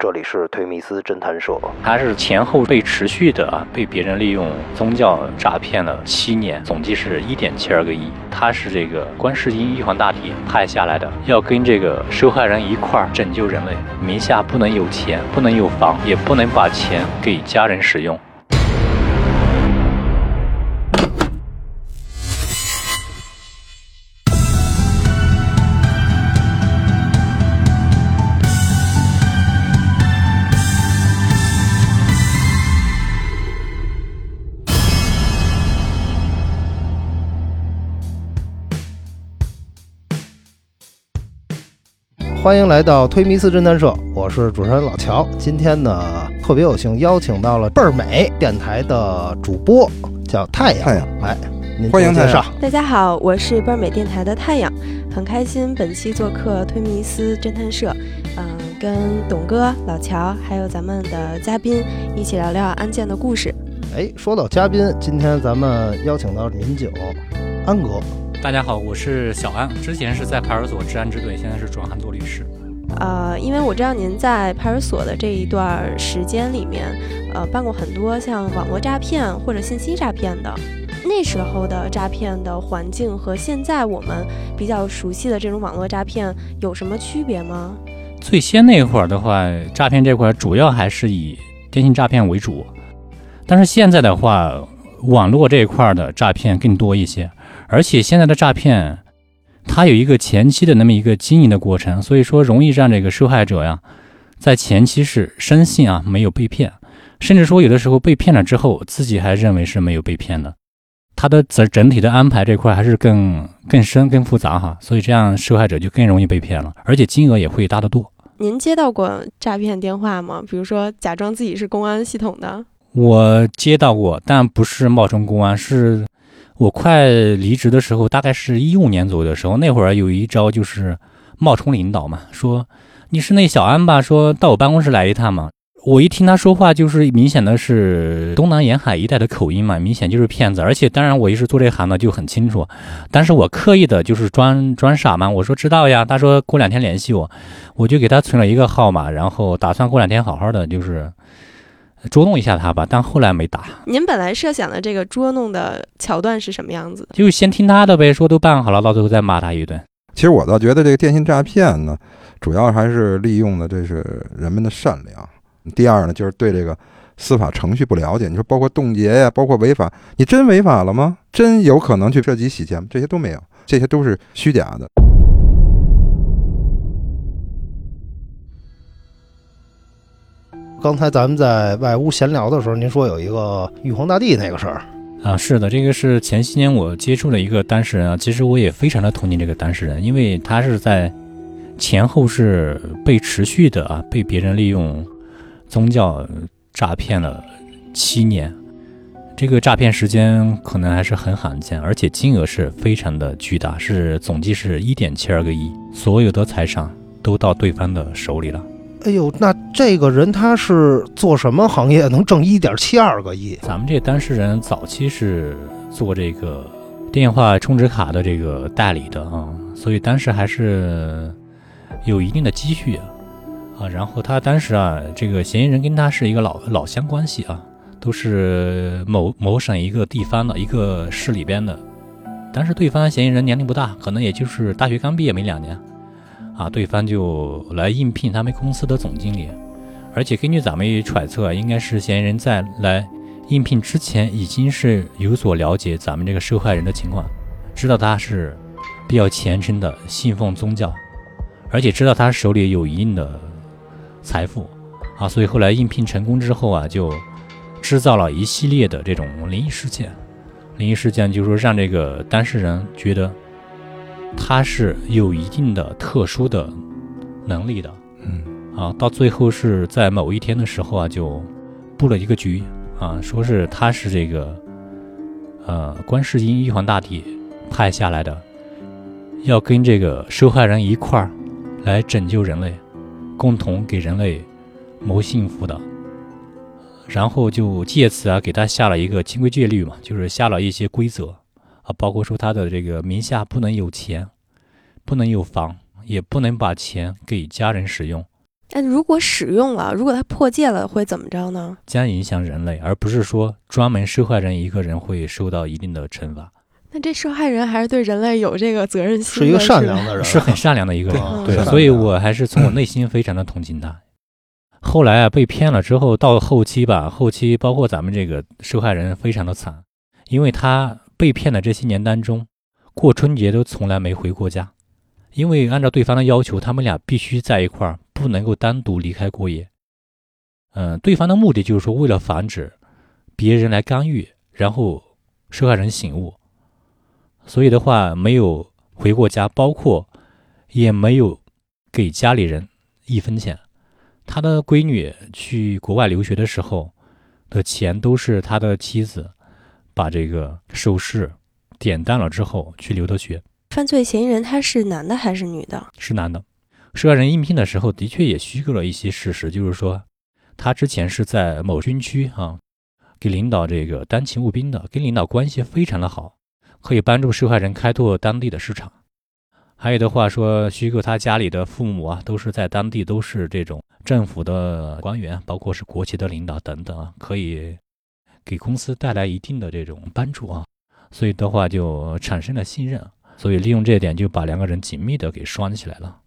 这里是推密斯侦探社，他是前后被持续的啊，被别人利用宗教诈骗了七年，总计是一点七二个亿。他是这个观世音玉皇大帝派下来的，要跟这个受害人一块儿拯救人类。名下不能有钱，不能有房，也不能把钱给家人使用。欢迎来到推迷思侦探社，我是主持人老乔。今天呢，特别有幸邀请到了倍儿美电台的主播，叫太阳。太阳，来，您欢迎介绍。大家好，我是倍儿美电台的太阳，很开心本期做客推迷思侦探社，嗯、跟董哥、老乔还有咱们的嘉宾一起聊聊案件的故事。哎，说到嘉宾，今天咱们邀请到民警安哥。大家好，我是小安，之前是在派出所治安支队，现在是转行做律师。呃，因为我知道您在派出所的这一段时间里面，呃，办过很多像网络诈骗或者信息诈骗的。那时候的诈骗的环境和现在我们比较熟悉的这种网络诈骗有什么区别吗？最先那会儿的话，诈骗这块儿主要还是以电信诈骗为主，但是现在的话，网络这一块儿的诈骗更多一些，而且现在的诈骗，它有一个前期的那么一个经营的过程，所以说容易让这个受害者呀，在前期是深信啊没有被骗，甚至说有的时候被骗了之后，自己还认为是没有被骗的。它的整整体的安排这块还是更更深更复杂哈，所以这样受害者就更容易被骗了，而且金额也会大得多。您接到过诈骗电话吗？比如说假装自己是公安系统的。我接到过，但不是冒充公安，是我快离职的时候，大概是一五年左右的时候，那会儿有一招就是冒充领导嘛，说你是那小安吧，说到我办公室来一趟嘛。我一听他说话，就是明显的是东南沿海一带的口音嘛，明显就是骗子。而且当然我也是做这行的，就很清楚。但是我刻意的就是装装傻嘛，我说知道呀。他说过两天联系我，我就给他存了一个号码，然后打算过两天好好的就是捉弄一下他吧。但后来没打，您本来设想的这个捉弄的桥段是什么样子的？就先听他的呗，说都办好了，到最后再骂他一顿。其实我倒觉得这个电信诈骗呢，主要还是利用的这是人们的善良。第二呢，就是对这个司法程序不了解。你说包括冻结呀，包括违法，你真违法了吗？真有可能去涉及洗钱吗？这些都没有，这些都是虚假的。刚才咱们在外屋闲聊的时候，您说有一个玉皇大帝那个事儿，啊，是的，这个是前些年我接触的一个当事人啊。其实我也非常的同情这个当事人，因为他是在前后是被持续的啊，被别人利用宗教诈骗了七年。这个诈骗时间可能还是很罕见，而且金额是非常的巨大，是总计是一点七二个亿，所有的财产都到对方的手里了。哎呦，那这个人他是做什么行业能挣一点七二个亿？咱们这当事人早期是做这个电话充值卡的这个代理的啊，所以当时还是有一定的积蓄啊啊。然后他当时啊，这个嫌疑人跟他是一个老老乡关系啊，都是某某省一个地方的一个市里边的。但是对方嫌疑人年龄不大，可能也就是大学刚毕业没两年啊，对方就来应聘他们公司的总经理。而且根据咱们揣测，应该是嫌疑人在来应聘之前已经是有所了解咱们这个受害人的情况，知道他是比较虔诚的信奉宗教，而且知道他手里有一定的财富啊，所以后来应聘成功之后啊，就制造了一系列的这种灵异事件。灵异事件就是说让这个当事人觉得他是有一定的特殊的能力的，嗯，啊，到最后是在某一天的时候啊，就布了一个局啊，说是他是这个呃观世音玉皇大帝派下来的，要跟这个受害人一块儿来拯救人类，共同给人类谋幸福的。然后就借此啊，给他下了一个清规戒律嘛，就是下了一些规则啊，包括说他的这个名下不能有钱，不能有房，也不能把钱给家人使用。那如果使用了，如果他破戒了，会怎么着呢？将影响人类，而不是说专门受害人一个人会受到一定的惩罚。那这受害人还是对人类有这个责任心，是一个善良的人，是很善良的一个人，对，所以我还是从我内心非常的同情他。后来啊，被骗了之后，到后期吧，后期包括咱们这个受害人非常的惨，因为他被骗的这些年当中，过春节都从来没回过家，因为按照对方的要求，他们俩必须在一块儿，不能够单独离开过夜。嗯、对方的目的就是说，为了防止别人来干预，然后受害人醒悟，所以的话没有回过家，包括也没有给家里人一分钱。他的闺女去国外留学的时候的钱都是他的妻子把这个首饰典当了之后去留的学，犯罪嫌疑人他是男的还是女的？是男的。受害人应聘的时候的确也虚构了一些事实，就是说他之前是在某军区啊给领导这个当勤务兵的，跟领导关系非常的好，可以帮助受害人开拓当地的市场。还有的话说，虚构他家里的父母啊，都是在当地都是这种政府的官员，包括是国企的领导等等啊，可以给公司带来一定的这种帮助啊，所以的话就产生了信任，所以利用这一点就把两个人紧密的给拴起来了。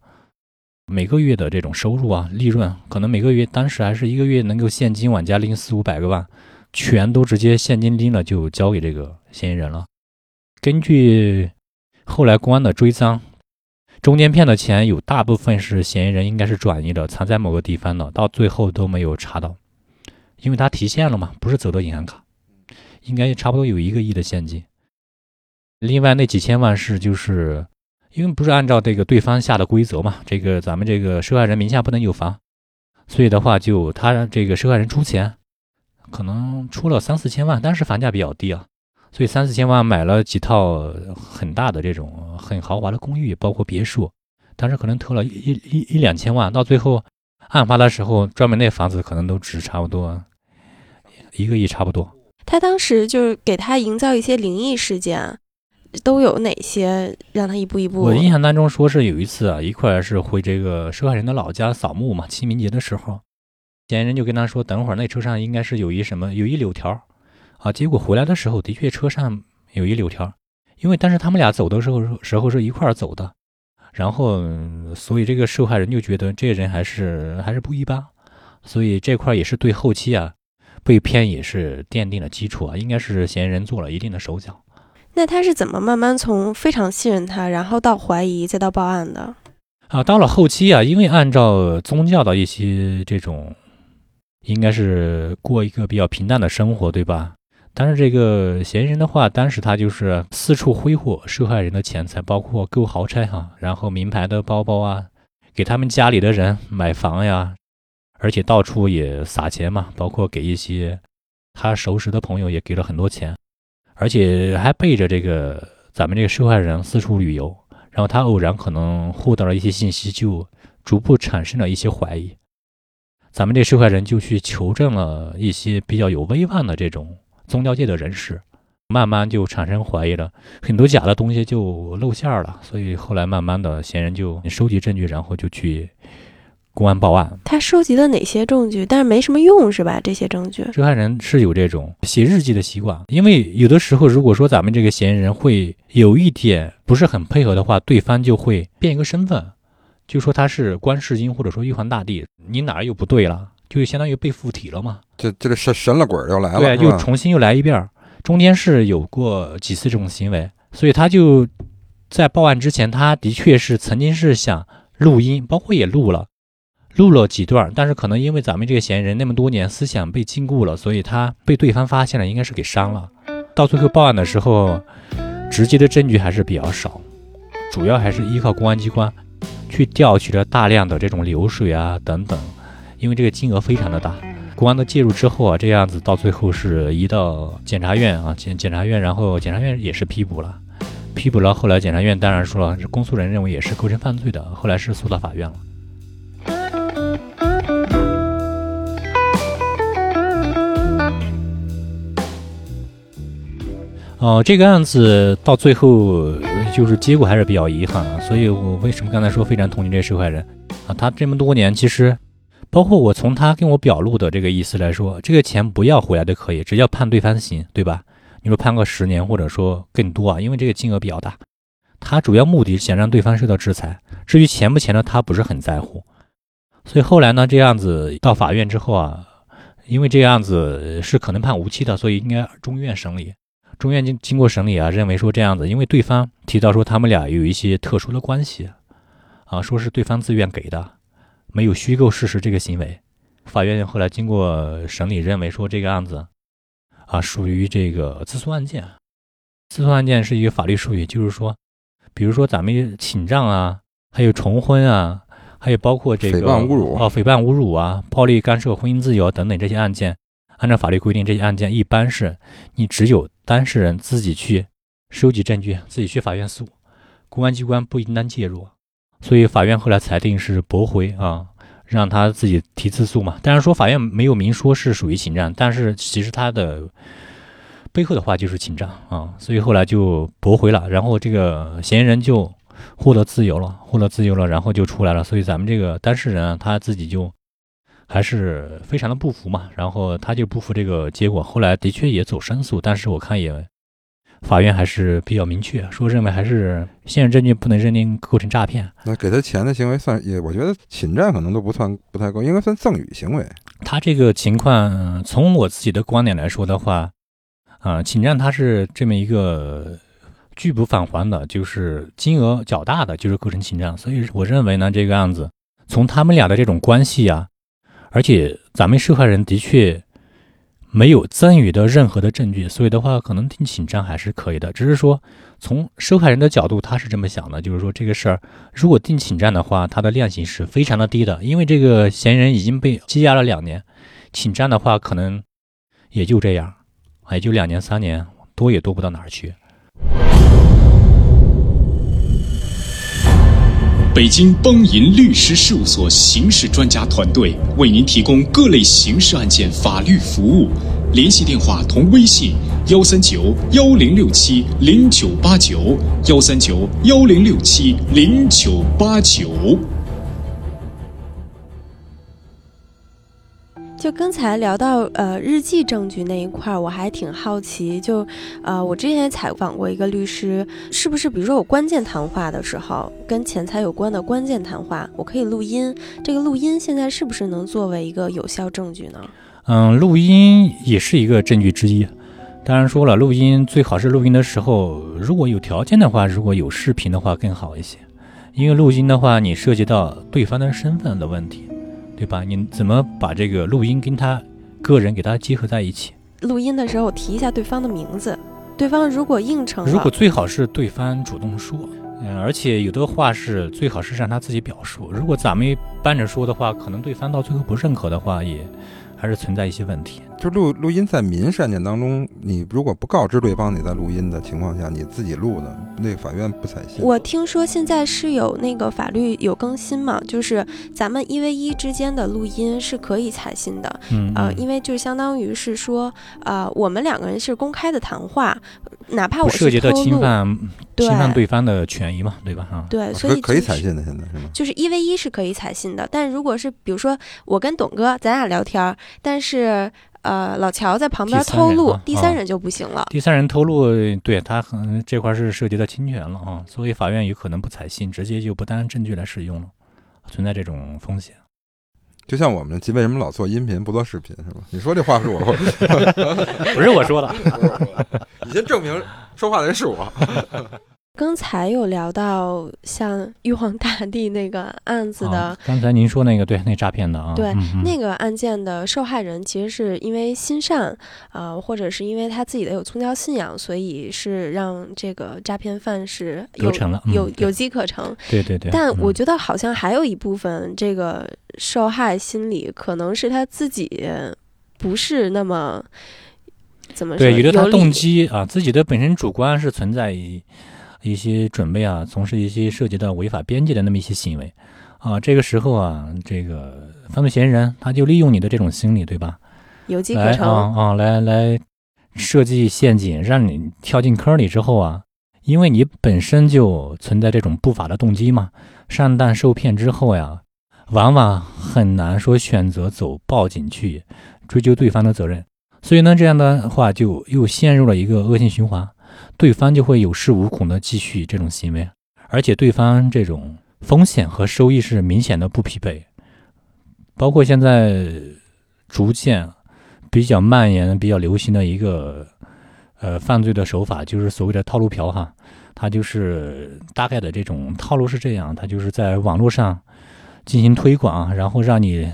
每个月的这种收入啊，利润可能每个月当时还是一个月能够现金往家拎四五百个万，全都直接现金拎了就交给这个嫌疑人了。根据后来公安的追赃，中间骗的钱有大部分是嫌疑人应该是转移的，藏在某个地方的，到最后都没有查到，因为他提现了嘛，不是走的银行卡，应该差不多有一个亿的现金。另外那几千万是就是因为不是按照这个对方下的规则嘛，这个咱们这个受害人名下不能有房，所以的话就他这个受害人出钱，可能出了三四千万，但是房价比较低啊，所以三四千万买了几套很大的这种很豪华的公寓，包括别墅，但是可能偷了一一一两千万，到最后案发的时候，专门那房子可能都值差不多一个亿差不多。他当时就是给他营造一些灵异事件，都有哪些让他一步一步？我印象当中说是有一次啊，一块儿是回这个受害人的老家扫墓嘛，清明节的时候，嫌疑人就跟他说，等会儿那车上应该是有一什么有一柳条，啊，结果回来的时候的确车上有一柳条，因为但是他们俩走的时候时候是一块儿走的，然后嗯所以这个受害人就觉得这人还是还是不一般，所以这块儿也是对后期啊被骗也是奠定了基础啊，应该是嫌疑人做了一定的手脚。那他是怎么慢慢从非常信任他，然后到怀疑，再到报案的？啊，到了后期啊，因为按照宗教的一些这种，应该是过一个比较平淡的生活，对吧？但是这个嫌疑人的话，当时他就是四处挥霍受害人的钱财，包括购豪车哈、然后名牌的包包啊，给他们家里的人买房呀，而且到处也撒钱嘛，包括给一些他熟识的朋友也给了很多钱，而且还背着这个咱们这个受害人四处旅游。然后他偶然可能获得了一些信息，就逐步产生了一些怀疑。咱们这受害人就去求证了一些比较有威望的这种宗教界的人士，慢慢就产生怀疑了，很多假的东西就露馅了。所以后来慢慢的，嫌疑人就收集证据，然后就去公安报案。他收集了哪些证据？但是没什么用，是吧？这些证据。受害人是有这种写日记的习惯，因为有的时候，如果说咱们这个嫌疑人会有一点不是很配合的话，对方就会变一个身份，就说他是观世音或者说玉皇大帝，你哪儿又不对了，就相当于被附体了嘛。这这个神神了鬼又来了，对，又重新又来一遍儿，中间是有过几次这种行为，所以他就在报案之前，他的确是曾经是想录音，包括也录了，录了几段，但是可能因为咱们这个嫌疑人那么多年思想被禁锢了，所以他被对方发现了，应该是给删了。到最后报案的时候，直接的证据还是比较少，主要还是依靠公安机关去调取了大量的这种流水啊等等，因为这个金额非常的大。公安的介入之后啊，这样子到最后是移到检察院啊，检检察院，然后检察院也是批捕了，批捕了。后来检察院当然说了，公诉人认为也是构成犯罪的，后来是诉到法院了。哦、这个案子到最后就是结果还是比较遗憾啊，所以我为什么刚才说非常同情这受害人啊？他这么多年其实包括我从他跟我表露的这个意思来说，这个钱不要回来都可以，只要判对方刑，对吧？你说判个十年，或者说更多啊，因为这个金额比较大。他主要目的想让对方受到制裁，至于钱不钱呢，他不是很在乎。所以后来呢，这样子到法院之后啊，因为这个案子是可能判无期的，所以应该中院审理。中院经经过审理啊，认为说这样子，因为对方提到说他们俩有一些特殊的关系，啊，说是对方自愿给的，没有虚构事实这个行为。法院后来经过审理，认为说这个案子啊属于这个自诉案件。自诉案件是一个法律术语，就是说。比如说咱们请账啊，还有重婚啊，还有包括这个诽谤侮辱啊，诽谤侮辱啊，暴力干涉婚姻自由等等这些案件，按照法律规定，这些案件一般是你只有当事人自己去收集证据，自己去法院诉，公安机关不应当介入。所以法院后来裁定是驳回啊，让他自己提自诉嘛。当然说法院没有明说是属于侵占，但是其实他的。背后的话就是侵占啊，所以后来就驳回了，然后这个嫌疑人就获得自由了，获得自由了，然后就出来了。所以咱们这个当事人他自己就还是非常的不服嘛，然后他就不服这个结果，后来的确也走申诉，但是我看也法院还是比较明确，说认为还是现实证据不能认定构成诈骗。那给他钱的行为算也，我觉得侵占可能都不算不太够，应该算赠与行为。他这个情况，从我自己的观点来说的话。啊，侵占他是这么一个拒不返还的，就是金额较大的，就是构成侵占。所以我认为呢，这个案子从他们俩的这种关系啊，而且咱们受害人的确没有赠与的任何的证据，所以的话，可能定请账还是可以的。只是说从受害人的角度，他是这么想的，就是说这个事儿如果定请账的话，他的量刑是非常的低的，因为这个嫌疑人已经被羁押了两年，请账的话可能也就这样。也就两年三年，多也多不到哪儿去。北京邦银律师事务所刑事专家团队为您提供各类刑事案件法律服务，联系电话同微信：幺三九幺零六七零九八九，幺三九幺零六七零九八九。就刚才聊到呃日记证据那一块儿，我还挺好奇。就呃，我之前也采访过一个律师，是不是比如说我关键谈话的时候，跟钱财有关的关键谈话，我可以录音？这个录音现在是不是能作为一个有效证据呢？嗯，录音也是一个证据之一。当然说了，录音最好是录音的时候，如果有条件的话，如果有视频的话更好一些。因为录音的话，你涉及到对方的身份的问题。对吧？你怎么把这个录音跟他个人给他结合在一起？录音的时候提一下对方的名字，对方如果应承，如果最好是对方主动说，嗯，而且有的话是最好是让他自己表述。如果咱们搬着说的话，可能对方到最后不认可的话，也还是存在一些问题。就录录音在民事案件当中，你如果不告知对方你在录音的情况下，你自己录的，那法院不采信。我听说现在是有那个法律有更新嘛，就是咱们一 v 一之间的录音是可以采信的。嗯，呃，因为就相当于是说，呃，我们两个人是公开的谈话，哪怕我涉及到侵犯侵犯对方的权益嘛，对吧？哈，对，所以可以采信的，现在是吗？就是一 v 一是可以采信的，但如果是比如说我跟董哥咱俩聊天，但是。呃，老乔在旁边偷录，第三人就不行了。第三人偷录，对他很这块是涉及到侵权了啊，所以法院有可能不采信，直接就不当证据来使用了，存在这种风险。就像我们为什么老做音频不做视频，是吧？你说这话是我，不是我说的，你先证明说话的人是我。刚才有聊到像玉皇大帝那个案子的，刚才您说那个对那诈骗的啊，对那个案件的受害人其实是因为心善啊，或者是因为他自己的有宗教信仰，所以是让这个诈骗犯是有有有机可乘。对对对。但我觉得好像还有一部分这个受害心理可能是他自己不是那么怎么对，有的他动机啊，自己的本身主观是存在于。一些准备啊，从事一些涉及到违法边界的那么一些行为，啊，这个时候啊，这个犯罪嫌疑人他就利用你的这种心理，对吧？有机可乘啊啊，来来设计陷阱，让你跳进坑里之后啊，因为你本身就存在这种不法的动机嘛，上当受骗之后呀，往往很难说选择走报警去追究对方的责任。所以呢，这样的话就又陷入了一个恶性循环，对方就会有恃无恐的继续这种行为，而且对方这种风险和收益是明显的不匹配。包括现在逐渐比较蔓延、比较流行的一个呃犯罪的手法，就是所谓的套路嫖哈。它就是大概的这种套路是这样，它就是在网络上进行推广，然后让你。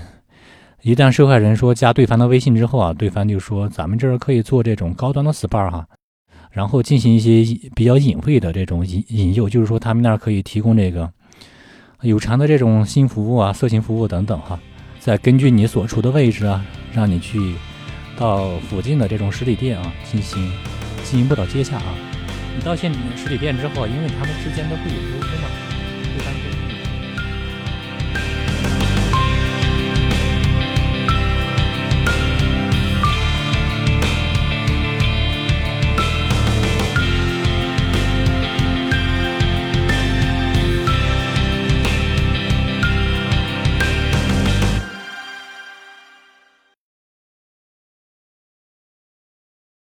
一旦受害人说加对方的微信之后啊，对方就说咱们这儿可以做这种高端的 SPA 哈，然后进行一些比较隐晦的这种引引诱，就是说他们那儿可以提供这个有偿的这种性服务啊、色情服务等等哈。再根据你所处的位置啊，让你去到附近的这种实体店啊进行进一步的接洽啊。你到现实体店之后，因为他们之间都会有沟通嘛